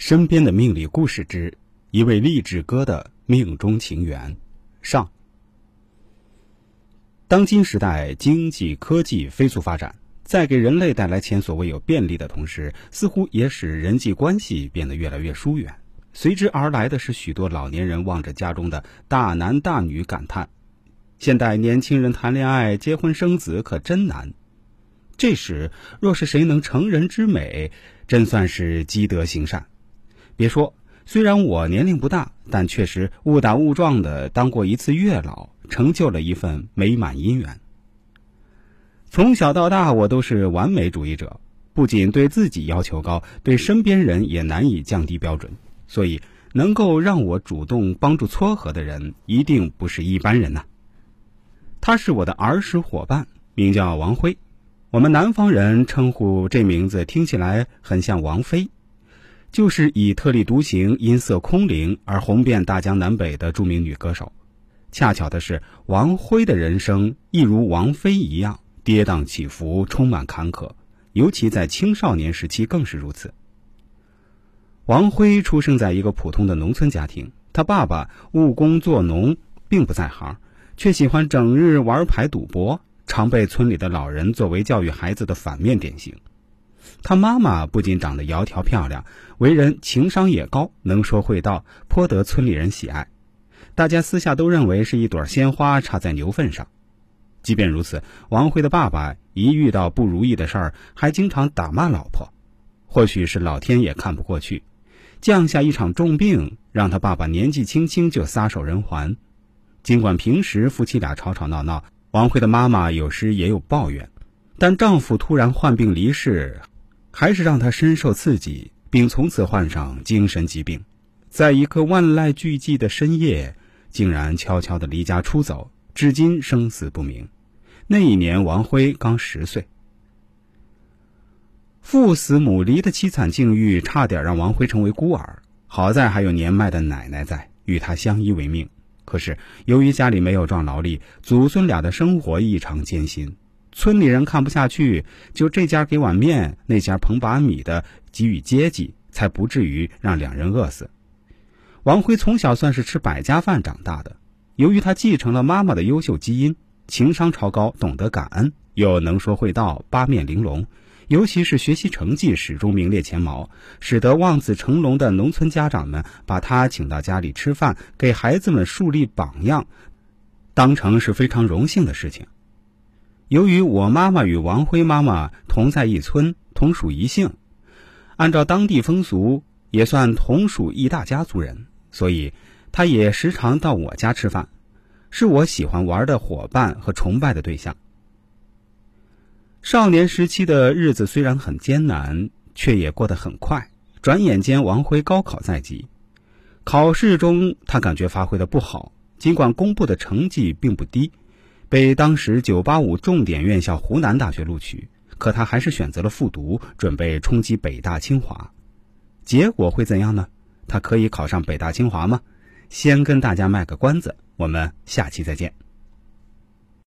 身边的命理故事之一位励志哥的命中情缘上。当今时代，经济科技飞速发展，在给人类带来前所未有便利的同时，似乎也使人际关系变得越来越疏远。随之而来的是许多老年人望着家中的大男大女感叹：“现代年轻人谈恋爱、结婚生子可真难。”这时，若是谁能成人之美，真算是积德行善。别说，虽然我年龄不大，但确实误打误撞的当过一次月老，成就了一份美满姻缘。从小到大，我都是完美主义者，不仅对自己要求高，对身边人也难以降低标准。所以，能够让我主动帮助撮合的人，一定不是一般人呐。他是我的儿时伙伴，名叫王辉。我们南方人称呼这名字听起来很像王菲，就是以特立独行、音色空灵而红遍大江南北的著名女歌手。恰巧的是，王辉的人生亦如王菲一样跌宕起伏、充满坎坷，尤其在青少年时期更是如此。王辉出生在一个普通的农村家庭，他爸爸务工做农，并不在行，却喜欢整日玩牌赌博。常被村里的老人作为教育孩子的反面典型。他妈妈不仅长得窈窕漂亮，为人情商也高，能说会道，颇得村里人喜爱。大家私下都认为是一朵鲜花插在牛粪上。即便如此，王辉的爸爸一遇到不如意的事儿，还经常打骂老婆。或许是老天也看不过去，降下一场重病，让他爸爸年纪轻轻就撒手人寰。尽管平时夫妻俩吵吵闹闹。王辉的妈妈有时也有抱怨，但丈夫突然患病离世，还是让她深受刺激，并从此患上精神疾病。在一个万籁俱寂的深夜，竟然悄悄地离家出走，至今生死不明。那一年，王辉刚十岁。父死母离的凄惨境遇，差点让王辉成为孤儿。好在还有年迈的奶奶在，与他相依为命。可是，由于家里没有壮劳力，祖孙俩的生活异常艰辛。村里人看不下去，就这家给碗面，那家捧把米的给予接济，才不至于让两人饿死。王辉从小算是吃百家饭长大的，由于他继承了妈妈的优秀基因，情商超高，懂得感恩，又能说会道，八面玲珑。尤其是学习成绩始终名列前茅，使得望子成龙的农村家长们把他请到家里吃饭，给孩子们树立榜样，当成是非常荣幸的事情。由于我妈妈与王辉妈妈同在一村，同属一姓，按照当地风俗，也算同属一大家族人，所以他也时常到我家吃饭，是我喜欢玩的伙伴和崇拜的对象。少年时期的日子虽然很艰难，却也过得很快。转眼间，王辉高考在即，考试中他感觉发挥的不好，尽管公布的成绩并不低，被当时985重点院校湖南大学录取，可他还是选择了复读，准备冲击北大清华。结果会怎样呢？他可以考上北大清华吗？先跟大家卖个关子，我们下期再见。